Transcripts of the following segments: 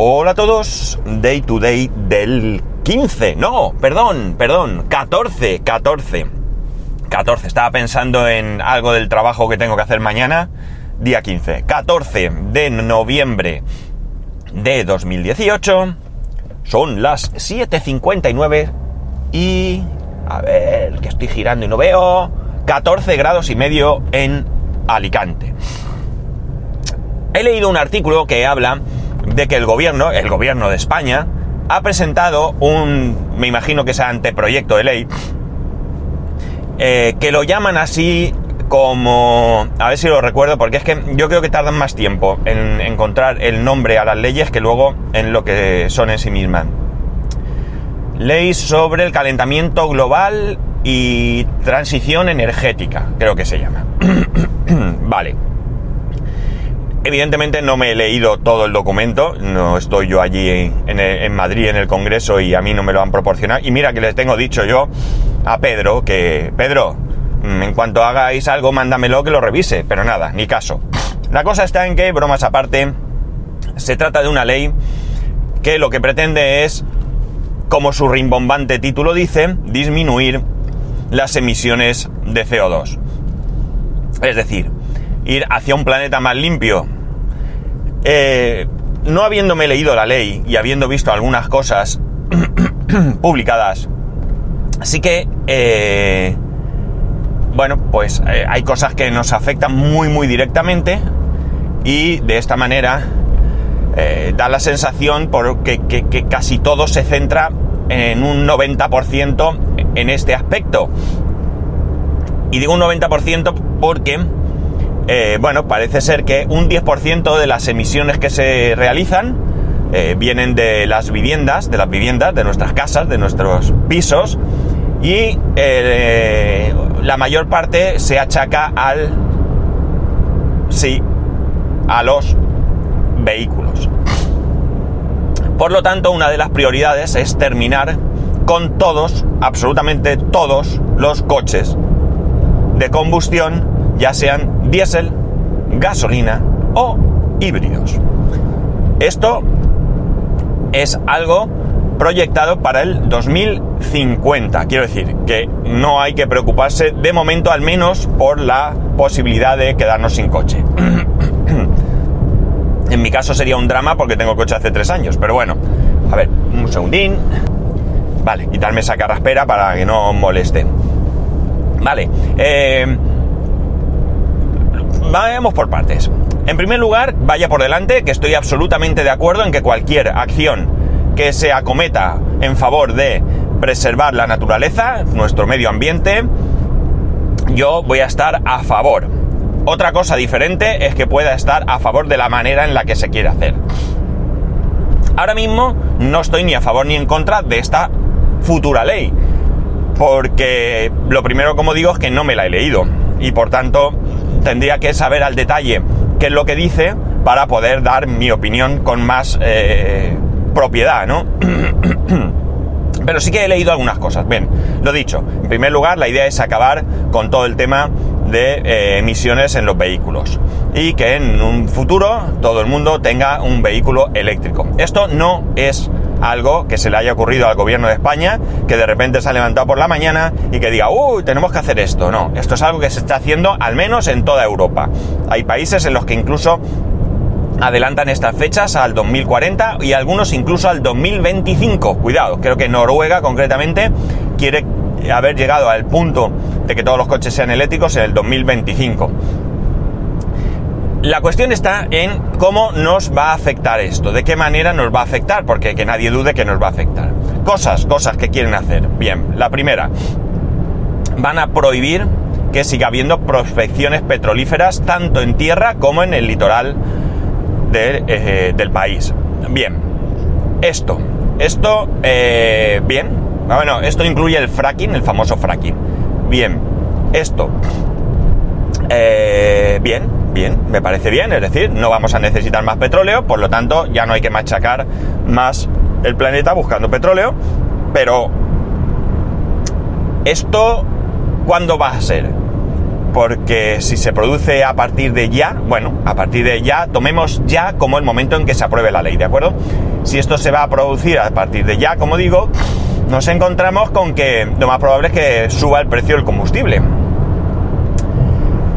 Hola a todos, Day to Day del 15, no, perdón, perdón, 14, 14, 14, estaba pensando en algo del trabajo que tengo que hacer mañana, día 15, 14 de noviembre de 2018, son las 7.59 y... a ver, que estoy girando y no veo, 14 grados y medio en Alicante. He leído un artículo que habla de que el gobierno, el gobierno de España, ha presentado un, me imagino que sea anteproyecto de ley, eh, que lo llaman así como, a ver si lo recuerdo, porque es que yo creo que tardan más tiempo en encontrar el nombre a las leyes que luego en lo que son en sí mismas. Ley sobre el calentamiento global y transición energética, creo que se llama. vale. Evidentemente no me he leído todo el documento, no estoy yo allí en, Madrid en el Congreso y a mí no me lo han proporcionado. Y mira que les tengo dicho yo a Pedro que, Pedro, mm, en cuanto hagáis algo, mándamelo que lo revise, pero nada, ni caso. La cosa está en que, bromas aparte, se trata de una ley que lo que pretende es, como su rimbombante título dice, disminuir las emisiones de CO2. Es decir, ir hacia un planeta más limpio. Eh, no habiéndome leído la ley y habiendo visto algunas cosas publicadas, sí que, eh, bueno, pues eh, hay cosas que nos afectan muy, muy directamente y de esta manera da la sensación que casi todo se centra en un 90% en este aspecto. Y digo un 90% porque eh, bueno, parece ser que un 10% de las emisiones que se realizan eh, vienen de las viviendas, de las viviendas, de nuestras casas, de nuestros pisos, y eh, la mayor parte se achaca al... sí, a los vehículos. Por lo tanto, una de las prioridades es terminar con todos, absolutamente todos, los coches de combustión ya sean diésel, gasolina o híbridos. Esto es algo proyectado para el 2050. Quiero decir que no hay que preocuparse de momento al menos por la posibilidad de quedarnos sin coche. en mi caso sería un drama porque tengo coche hace tres años, pero bueno, a ver, un segundín. Vale, quitarme esa carraspera para que no moleste. Vale, eh, vayamos por partes. En primer lugar, vaya por delante que estoy absolutamente de acuerdo en que cualquier acción que se acometa en favor de preservar la naturaleza, nuestro medio ambiente, yo voy a estar a favor. Otra cosa diferente es que pueda estar a favor de la manera en la que se quiere hacer. Ahora mismo no estoy ni a favor ni en contra de esta futura ley, porque lo primero, como digo, es que no me la he leído y por tanto tendría que saber al detalle qué es lo que dice para poder dar mi opinión con más eh, propiedad, ¿no? Pero sí que he leído algunas cosas. Bien, lo dicho, en primer lugar, la idea es acabar con todo el tema de eh, emisiones en los vehículos y que en un futuro todo el mundo tenga un vehículo eléctrico. Esto no es algo que se le haya ocurrido al gobierno de España, que de repente se ha levantado por la mañana y que diga, uy, tenemos que hacer esto. No, esto es algo que se está haciendo al menos en toda Europa. Hay países en los que incluso adelantan estas fechas al 2040 y algunos incluso al 2025. Cuidado, creo que Noruega concretamente quiere haber llegado al punto de que todos los coches sean eléctricos en el 2025. La cuestión está en cómo nos va a afectar esto, de qué manera nos va a afectar, porque que nadie dude que nos va a afectar. Cosas, cosas que quieren hacer. Bien, la primera, van a prohibir que siga habiendo prospecciones petrolíferas tanto en tierra como en el litoral eh, del país. Bien, esto, esto, eh, bien, ah, bueno, esto incluye el fracking, el famoso fracking. Bien, esto, eh, bien, bien, me parece bien, es decir, no vamos a necesitar más petróleo, por lo tanto ya no hay que machacar más el planeta buscando petróleo, pero esto, ¿cuándo va a ser? porque si se produce a partir de ya, bueno, a partir de ya, tomemos ya como el momento en que se apruebe la ley, ¿de acuerdo? Si esto se va a producir a partir de ya, como digo, nos encontramos con que lo más probable es que suba el precio del combustible.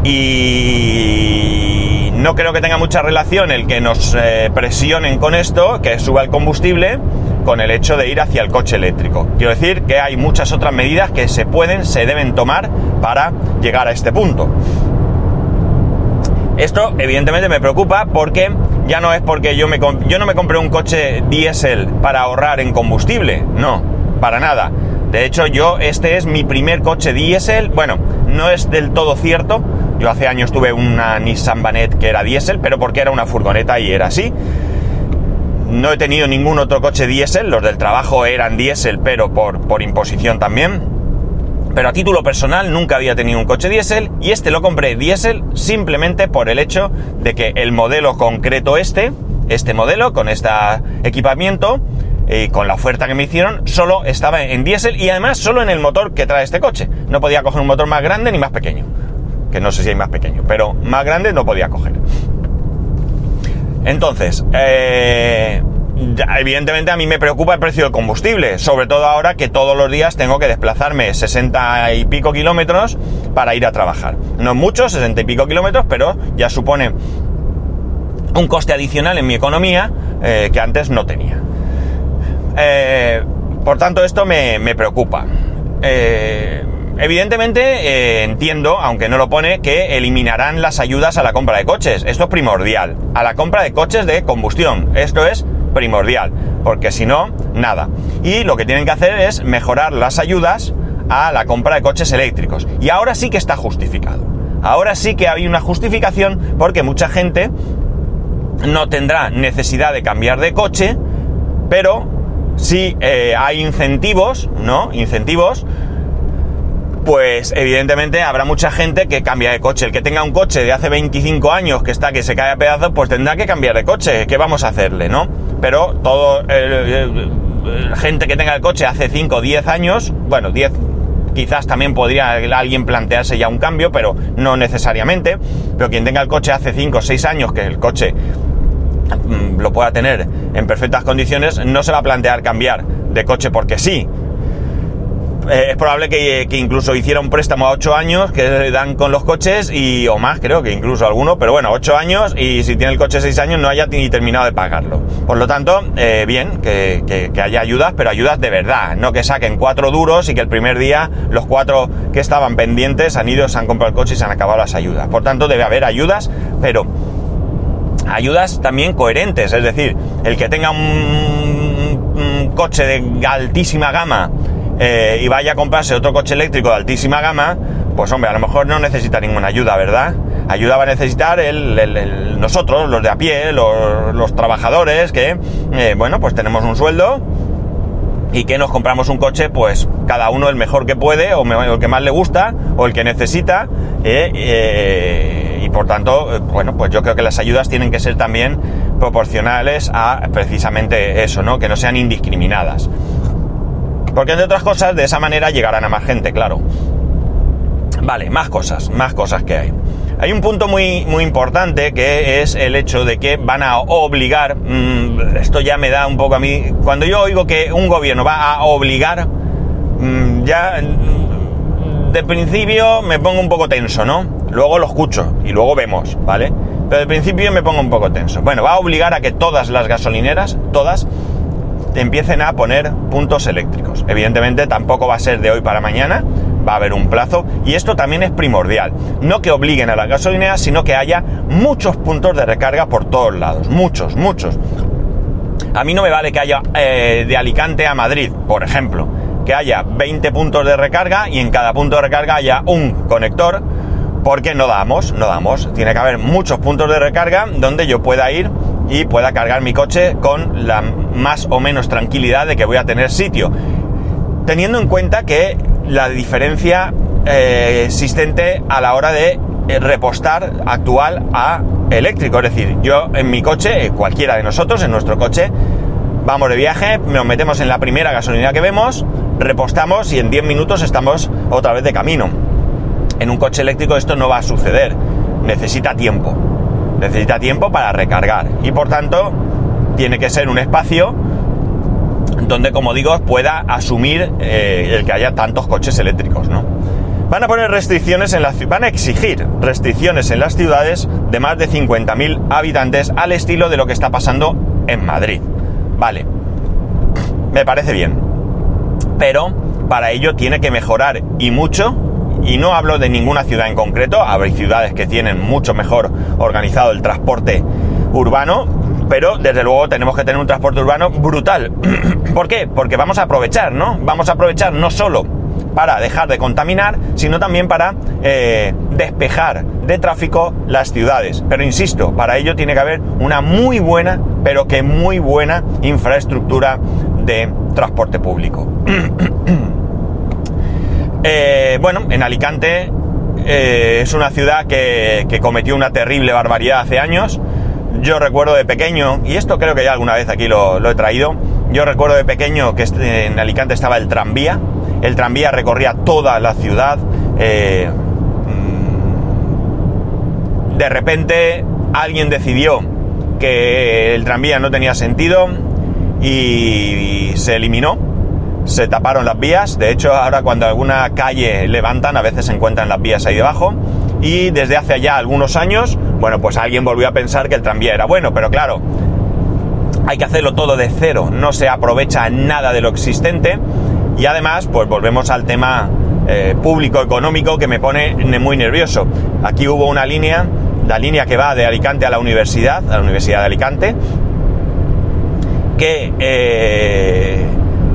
Y no creo que tenga mucha relación el que nos eh, presionen con esto, que suba el combustible, con el hecho de ir hacia el coche eléctrico. Quiero decir que hay muchas otras medidas que se pueden, se deben tomar para llegar a este punto. Esto evidentemente me preocupa porque ya no es porque yo, yo no me compré un coche diésel para ahorrar en combustible, no, para nada. De hecho, yo este es mi primer coche diésel. Bueno, no es del todo cierto. Yo hace años tuve una Nissan Banet que era diésel, pero porque era una furgoneta y era así. No he tenido ningún otro coche diésel, los del trabajo eran diésel, pero por, por imposición también. Pero a título personal nunca había tenido un coche diésel y este lo compré diésel simplemente por el hecho de que el modelo concreto este, este modelo con este equipamiento y con la oferta que me hicieron, solo estaba en diésel y además solo en el motor que trae este coche. No podía coger un motor más grande ni más pequeño. Que no sé si hay más pequeño, pero más grande no podía coger. Entonces, eh, evidentemente a mí me preocupa el precio del combustible, sobre todo ahora que todos los días tengo que desplazarme 60 y pico kilómetros para ir a trabajar. No muchos, 60 y pico kilómetros, pero ya supone un coste adicional en mi economía eh, que antes no tenía. Eh, por tanto, esto me, preocupa. Evidentemente eh, entiendo, aunque no lo pone, que eliminarán las ayudas a la compra de coches. Esto es primordial. A la compra de coches de combustión. Esto es primordial. Porque si no, nada. Y lo que tienen que hacer es mejorar las ayudas a la compra de coches eléctricos. Y ahora sí que está justificado. Ahora sí que hay una justificación porque mucha gente no tendrá necesidad de cambiar de coche, pero sí eh, hay incentivos, ¿no? Incentivos pues evidentemente habrá mucha gente que cambia de coche. El que tenga un coche de hace 25 años que está que se cae a pedazos, pues tendrá que cambiar de coche. ¿Qué vamos a hacerle, no? Pero todo gente que tenga el coche hace 5 o 10 años, bueno, 10 quizás también podría alguien plantearse ya un cambio, pero no necesariamente. Pero quien tenga el coche hace 5 o 6 años, que el coche mm, lo pueda tener en perfectas condiciones, no se va a plantear cambiar de coche porque sí. Eh, es probable que, incluso hiciera un préstamo a 8 años que dan con los coches y o más creo que incluso alguno, pero bueno, 8 años y si tiene el coche 6 años no haya ni terminado de pagarlo. Por lo tanto, eh, bien, que, haya ayudas, pero ayudas de verdad, no que saquen 4 duros y que el primer día los 4 que estaban pendientes han ido, se han comprado el coche y se han acabado las ayudas. Por tanto, debe haber ayudas, pero ayudas también coherentes, es decir, el que tenga un coche de altísima gama, eh, y vaya a comprarse otro coche eléctrico de altísima gama, pues hombre, a lo mejor no necesita ninguna ayuda, ¿verdad? Ayuda va a necesitar el, nosotros, los de a pie, los, trabajadores, que, eh, bueno, pues tenemos un sueldo y que nos compramos un coche, pues cada uno el mejor que puede, o el que más le gusta, o el que necesita, eh, y por tanto, bueno, pues yo creo que las ayudas tienen que ser también proporcionales a precisamente eso, ¿no? Que no sean indiscriminadas. Porque entre otras cosas, de esa manera llegarán a más gente, claro. Vale, más cosas, más cosas que hay. Hay un punto muy, muy importante que es el hecho de que van a obligar, mm, esto ya me da un poco a mí, cuando yo oigo que un gobierno va a obligar, mm, ya mm, de principio me pongo un poco tenso, ¿no? Luego lo escucho y luego vemos, ¿vale? Pero de principio me pongo un poco tenso. Bueno, va a obligar a que todas las gasolineras, todas, empiecen a poner puntos eléctricos. Evidentemente tampoco va a ser de hoy para mañana, va a haber un plazo y esto también es primordial. No que obliguen a las gasolineras, sino que haya muchos puntos de recarga por todos lados, muchos, muchos. A mí no me vale que haya eh, de Alicante a Madrid, por ejemplo, que haya 20 puntos de recarga y en cada punto de recarga haya un conector, porque no damos, no damos. Tiene que haber muchos puntos de recarga donde yo pueda ir y pueda cargar mi coche con la más o menos tranquilidad de que voy a tener sitio. Teniendo en cuenta que la diferencia eh, existente a la hora de eh, repostar actual a eléctrico. Es decir, yo en mi coche, eh, cualquiera de nosotros, en nuestro coche, vamos de viaje, nos metemos en la primera gasolina que vemos, repostamos y en 10 minutos estamos otra vez de camino. En un coche eléctrico esto no va a suceder. Necesita tiempo. Necesita tiempo para recargar. Y por tanto, tiene que ser un espacio donde, como digo, pueda asumir eh, el que haya tantos coches eléctricos, ¿no? Van a poner restricciones en las van a exigir restricciones en las ciudades de más de 50.000 habitantes al estilo de lo que está pasando en Madrid. Vale. Me parece bien. Pero para ello tiene que mejorar y mucho y no hablo de ninguna ciudad en concreto, hay ciudades que tienen mucho mejor organizado el transporte urbano, pero desde luego tenemos que tener un transporte urbano brutal. ¿Por qué? Porque vamos a aprovechar, ¿no? Vamos a aprovechar no solo para dejar de contaminar, sino también para eh, despejar de tráfico las ciudades. Pero insisto, para ello tiene que haber una muy buena, pero que muy buena infraestructura de transporte público. Eh, bueno, en Alicante eh, es una ciudad que, cometió una terrible barbaridad hace años. Yo recuerdo de pequeño, y esto creo que ya alguna vez aquí lo, he traído, yo recuerdo de pequeño que en Alicante estaba el tranvía, el tranvía recorría toda la ciudad, eh, mm, de repente alguien decidió que el tranvía no tenía sentido y se eliminó se taparon las vías. De hecho, ahora cuando alguna calle levantan, a veces se encuentran las vías ahí debajo. Y desde hace ya algunos años, bueno, pues alguien volvió a pensar que el tranvía era bueno, pero claro, hay que hacerlo todo de cero, no se aprovecha nada de lo existente. Y además, pues volvemos al tema eh, público económico que me pone muy nervioso. Aquí hubo una línea, la línea que va de Alicante a la universidad, a la Universidad de Alicante, que eh,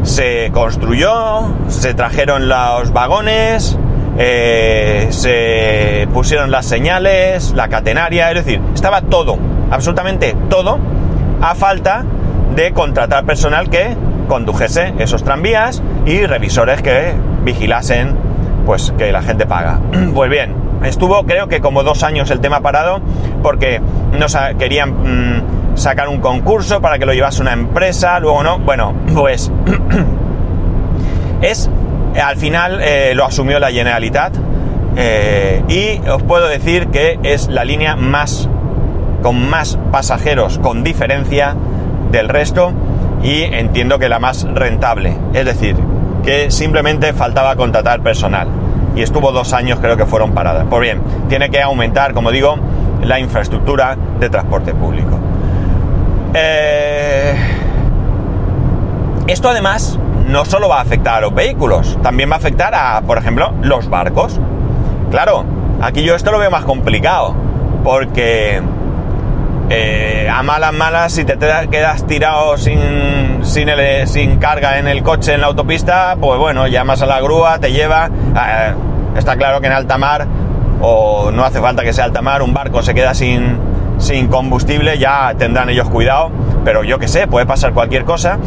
se construyó, se trajeron los vagones, eh, se pusieron las señales, la catenaria, es decir, estaba todo, absolutamente todo, a falta de contratar personal que condujese esos tranvías y revisores que vigilasen pues que la gente paga. Pues bien, estuvo creo que como dos años el tema parado porque no querían mm, sacar un concurso para que lo llevase una empresa, luego no. Bueno, pues es, al final eh, lo asumió la Generalitat eh, y os puedo decir que es la línea más, con más pasajeros con diferencia del resto y entiendo que la más rentable. Es decir, que simplemente faltaba contratar personal. Y estuvo dos años creo que fueron paradas. Pues bien, tiene que aumentar, como digo, la infraestructura de transporte público. Eh, esto además no solo va a afectar a los vehículos, también va a afectar a, por ejemplo, los barcos. Claro, aquí yo esto lo veo más complicado, porque eh, a malas malas, si te quedas tirado sin, sin, sin, carga en el coche en la autopista, pues bueno, llamas a la grúa, te lleva. Eh, está claro que en alta mar, o no hace falta que sea alta mar, un barco se queda sin, sin combustible, ya tendrán ellos cuidado, pero yo que sé, puede pasar cualquier cosa.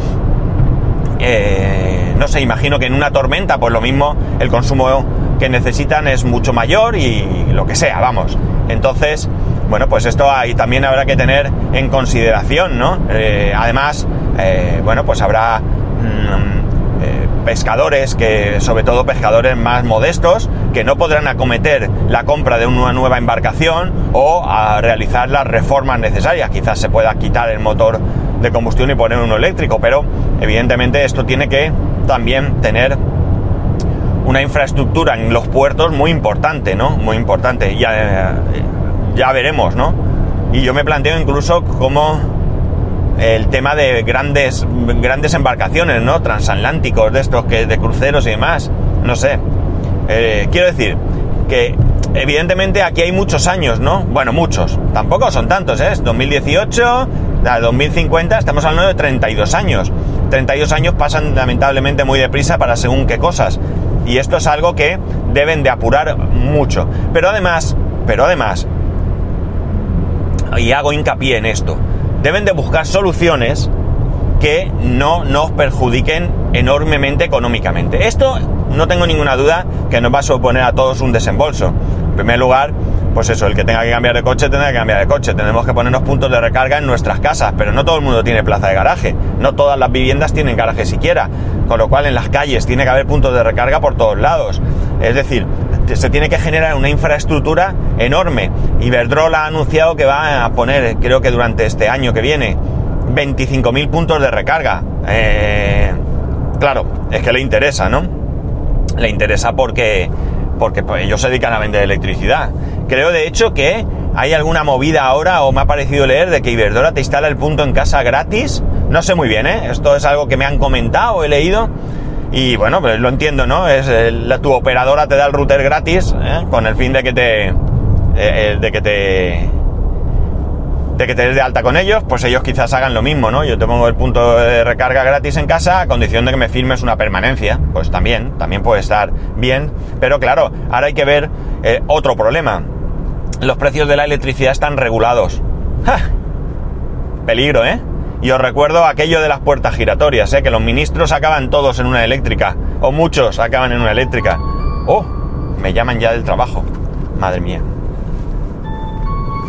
Eh, no sé, imagino que en una tormenta, pues lo mismo, el consumo que necesitan es mucho mayor y lo que sea, vamos. Entonces, bueno, pues esto ahí también habrá que tener en consideración, ¿no? Eh, además, eh, bueno, pues habrá mm, pescadores, que sobre todo pescadores más modestos, que no podrán acometer la compra de una nueva embarcación o a realizar las reformas necesarias. Quizás se pueda quitar el motor de combustión y poner uno eléctrico, pero evidentemente esto tiene que también tener una infraestructura en los puertos muy importante, ¿no? Muy importante. Ya, ya veremos, ¿no? Y yo me planteo incluso cómo el tema de grandes, grandes embarcaciones, ¿no? Transatlánticos, de estos que de cruceros y demás. No sé. Eh, quiero decir que evidentemente aquí hay muchos años, ¿no? Bueno, muchos. Tampoco son tantos, ¿eh? 2018, a 2050, estamos hablando de 32 años. 32 años pasan lamentablemente muy deprisa para según qué cosas. Y esto es algo que deben de apurar mucho. Pero además, pero además, y hago hincapié en esto, deben de buscar soluciones que no nos perjudiquen enormemente económicamente. Esto no tengo ninguna duda que nos va a suponer a todos un desembolso. En primer lugar, pues eso, el que tenga que cambiar de coche tendrá que cambiar de coche. Tenemos que ponernos puntos de recarga en nuestras casas, pero no todo el mundo tiene plaza de garaje. No todas las viviendas tienen garaje siquiera. Con lo cual en las calles tiene que haber puntos de recarga por todos lados. Es decir, se tiene que generar una infraestructura enorme. Iberdrola ha anunciado que va a poner, creo que durante este año que viene, 25.000 puntos de recarga. Eh, claro, es que le interesa, ¿no? Le interesa porque, porque pues, ellos se dedican a vender electricidad. Creo de hecho que hay alguna movida ahora, o me ha parecido leer, de que Iberdrola te instala el punto en casa gratis. No sé muy bien, ¿eh? Esto es algo que me han comentado, he leído. Y bueno, pues lo entiendo, ¿no? Es la, tu operadora te da el router gratis, ¿eh? con el fin de que te. Eh, eh, de que te. de que te des de alta con ellos, pues ellos quizás hagan lo mismo, ¿no? Yo te pongo el punto de recarga gratis en casa a condición de que me firmes una permanencia. Pues también, también puede estar bien. Pero claro, ahora hay que ver otro problema. Los precios de la electricidad están regulados. ¡Ja! Peligro, ¿eh? Y os recuerdo aquello de las puertas giratorias, ¿eh? que los ministros acaban todos en una eléctrica, o muchos acaban en una eléctrica. ¡Oh! Me llaman ya del trabajo. Madre mía.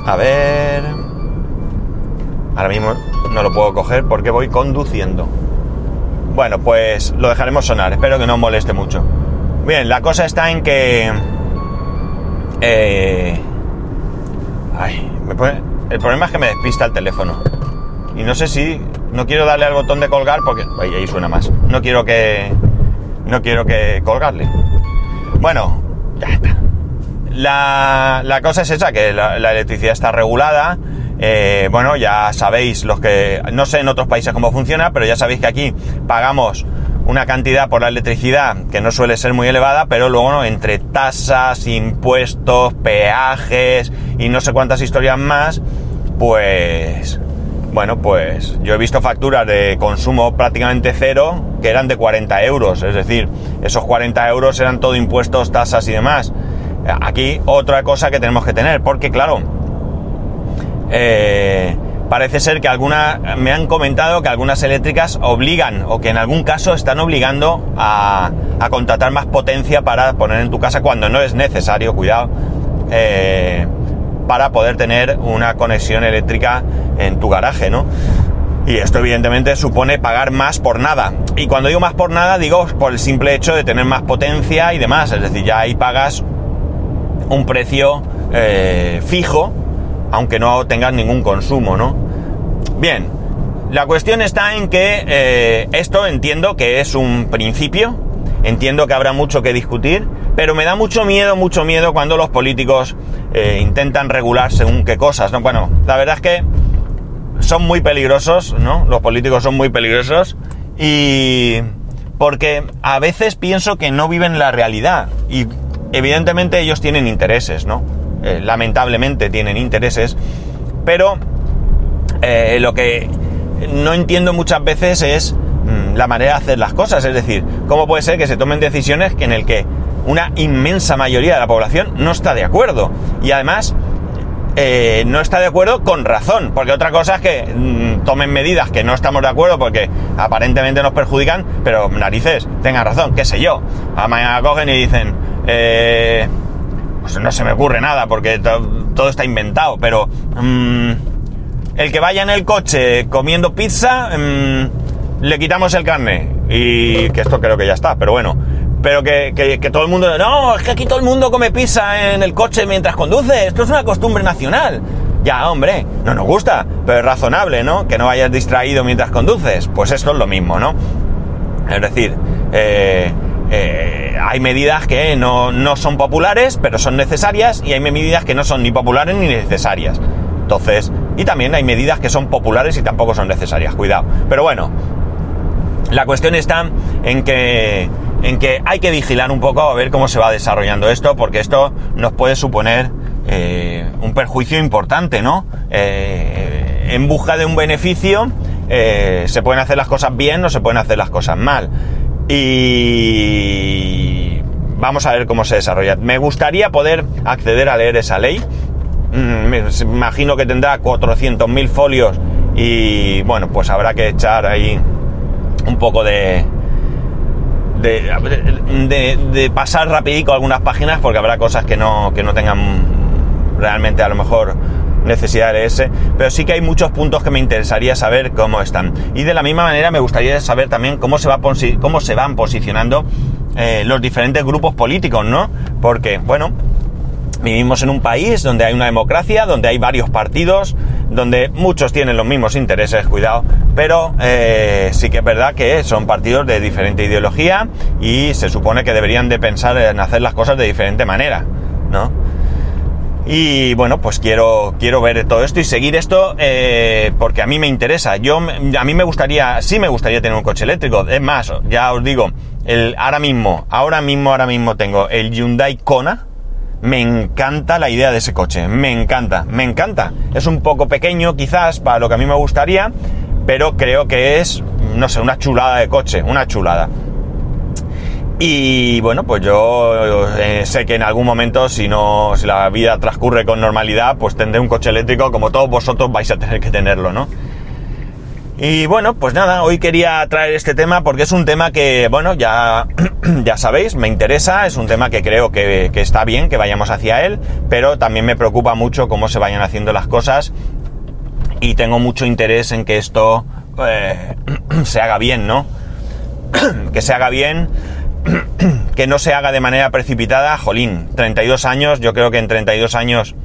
A ver... Ahora mismo no lo puedo coger porque voy conduciendo. Bueno, pues lo dejaremos sonar. Espero que no moleste mucho. Bien, la cosa está en que... Eh... Ay, me el problema es que me despista el teléfono. Y no sé si. No quiero darle al botón de colgar porque. ahí suena más. No quiero que. No quiero que colgarle. Bueno, ya está. La, la cosa es esa, que la, electricidad está regulada. Eh, bueno, ya sabéis los que. No sé en otros países cómo funciona, pero ya sabéis que aquí pagamos una cantidad por la electricidad que no suele ser muy elevada, pero luego entre tasas, impuestos, peajes y no sé cuántas historias más, pues bueno, pues yo he visto facturas de consumo prácticamente cero que eran de 40 euros, es decir, esos 40 euros eran todo impuestos, tasas y demás. Aquí otra cosa que tenemos que tener, porque claro, eh, parece ser que algunas, me han comentado que algunas eléctricas obligan o que en algún caso están obligando a, contratar más potencia para poner en tu casa cuando no es necesario, cuidado. Eh, para poder tener una conexión eléctrica en tu garaje, ¿no? Y esto evidentemente supone pagar más por nada. Y cuando digo más por nada, digo por el simple hecho de tener más potencia y demás. Es decir, ya ahí pagas un precio eh, fijo, aunque no tengas ningún consumo, ¿no? Bien, la cuestión está en que eh, esto entiendo que es un principio, entiendo que habrá mucho que discutir, pero me da mucho miedo, mucho miedo cuando los políticos eh, intentan regular según qué cosas, ¿no? Bueno, la verdad es que son muy peligrosos, ¿no? Los políticos son muy peligrosos y porque a veces pienso que no viven la realidad y evidentemente ellos tienen intereses, ¿no? Eh, lamentablemente tienen intereses, pero eh, lo que no entiendo muchas veces es la manera de hacer las cosas, es decir, cómo puede ser que se tomen decisiones en el que una inmensa mayoría de la población no está de acuerdo. Y además, eh, no está de acuerdo con razón, porque otra cosa es que mm, tomen medidas que no estamos de acuerdo porque aparentemente nos perjudican, pero narices, tengan razón, qué sé yo. A mañana cogen y dicen, eh, pues no se me ocurre nada porque todo está inventado, pero mm, el que vaya en el coche comiendo pizza, mm, le quitamos el carne. Y que esto creo que ya está, pero bueno pero que, todo el mundo, no, es que aquí todo el mundo come pizza en el coche mientras conduce, esto es una costumbre nacional. Ya, hombre, no nos gusta, pero es razonable, ¿no? Que no vayas distraído mientras conduces. Pues esto es lo mismo, ¿no? Es decir, eh, eh, hay medidas que no, no son populares, pero son necesarias, y hay medidas que no son ni populares ni necesarias. Entonces, y también hay medidas que son populares y tampoco son necesarias, cuidado. Pero bueno, la cuestión está en que en que hay que vigilar un poco a ver cómo se va desarrollando esto, porque esto nos puede suponer eh, un perjuicio importante, ¿no? Eh, en busca de un beneficio eh, se pueden hacer las cosas bien o se pueden hacer las cosas mal. Y vamos a ver cómo se desarrolla. Me gustaría poder acceder a leer esa ley. Mm, me imagino que tendrá 400.000 folios y bueno, pues habrá que echar ahí un poco de, de, pasar rapidico algunas páginas porque habrá cosas que no, que no tengan realmente a lo mejor necesidad de leerse, pero sí que hay muchos puntos que me interesaría saber cómo están. Y de la misma manera me gustaría saber también cómo se, va, cómo se van posicionando eh, los diferentes grupos políticos, ¿no? Porque, bueno, vivimos en un país donde hay una democracia, donde hay varios partidos, donde muchos tienen los mismos intereses, cuidado, pero eh, sí que es verdad que son partidos de diferente ideología y se supone que deberían de pensar en hacer las cosas de diferente manera, ¿no? Y bueno, pues quiero, quiero ver todo esto y seguir esto eh, porque a mí me interesa. Yo, a mí me gustaría, sí me gustaría tener un coche eléctrico. Es más, ya os digo, el, ahora mismo, ahora mismo, ahora mismo tengo el Hyundai Kona. Me encanta la idea de ese coche, me encanta, me encanta. Es un poco pequeño quizás para lo que a mí me gustaría, pero creo que es, no sé, una chulada de coche, una chulada. Y bueno, pues yo eh, sé que en algún momento, si no, si la vida transcurre con normalidad, pues tendré un coche eléctrico como todos vosotros vais a tener que tenerlo, ¿no? Y bueno, pues nada, hoy quería traer este tema porque es un tema que, bueno, ya, ya sabéis, me interesa, es un tema que creo que, que, está bien que vayamos hacia él, pero también me preocupa mucho cómo se vayan haciendo las cosas y tengo mucho interés en que esto eh, se haga bien, ¿no? que se haga bien que no se haga de manera precipitada, jolín, 32 años, yo creo que en 32 años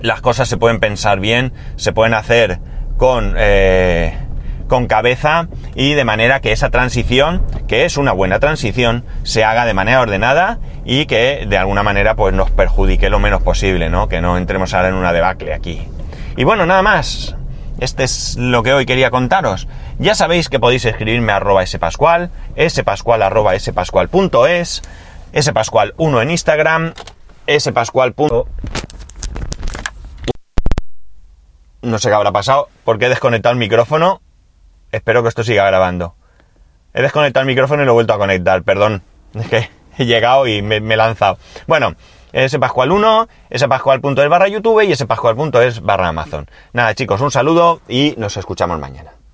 las cosas se pueden pensar bien, se pueden hacer con, eh, con cabeza y de manera que esa transición, que es una buena transición, se haga de manera ordenada y que de alguna manera pues nos perjudique lo menos posible, ¿no? Que no entremos ahora en una debacle aquí. Y bueno, nada más. Este es lo que hoy quería contaros. Ya sabéis que podéis escribirme a arroba spascual, spascual arroba spascual.es, spascual1 en Instagram, spascual. No sé qué habrá pasado porque he desconectado el micrófono. Espero que esto siga grabando. He desconectado el micrófono y lo he vuelto a conectar, perdón. Es que he llegado y me, he lanzado. Bueno, spascual1, spascual.es barra YouTube y spascual.es barra Amazon. Nada chicos, un saludo y nos escuchamos mañana.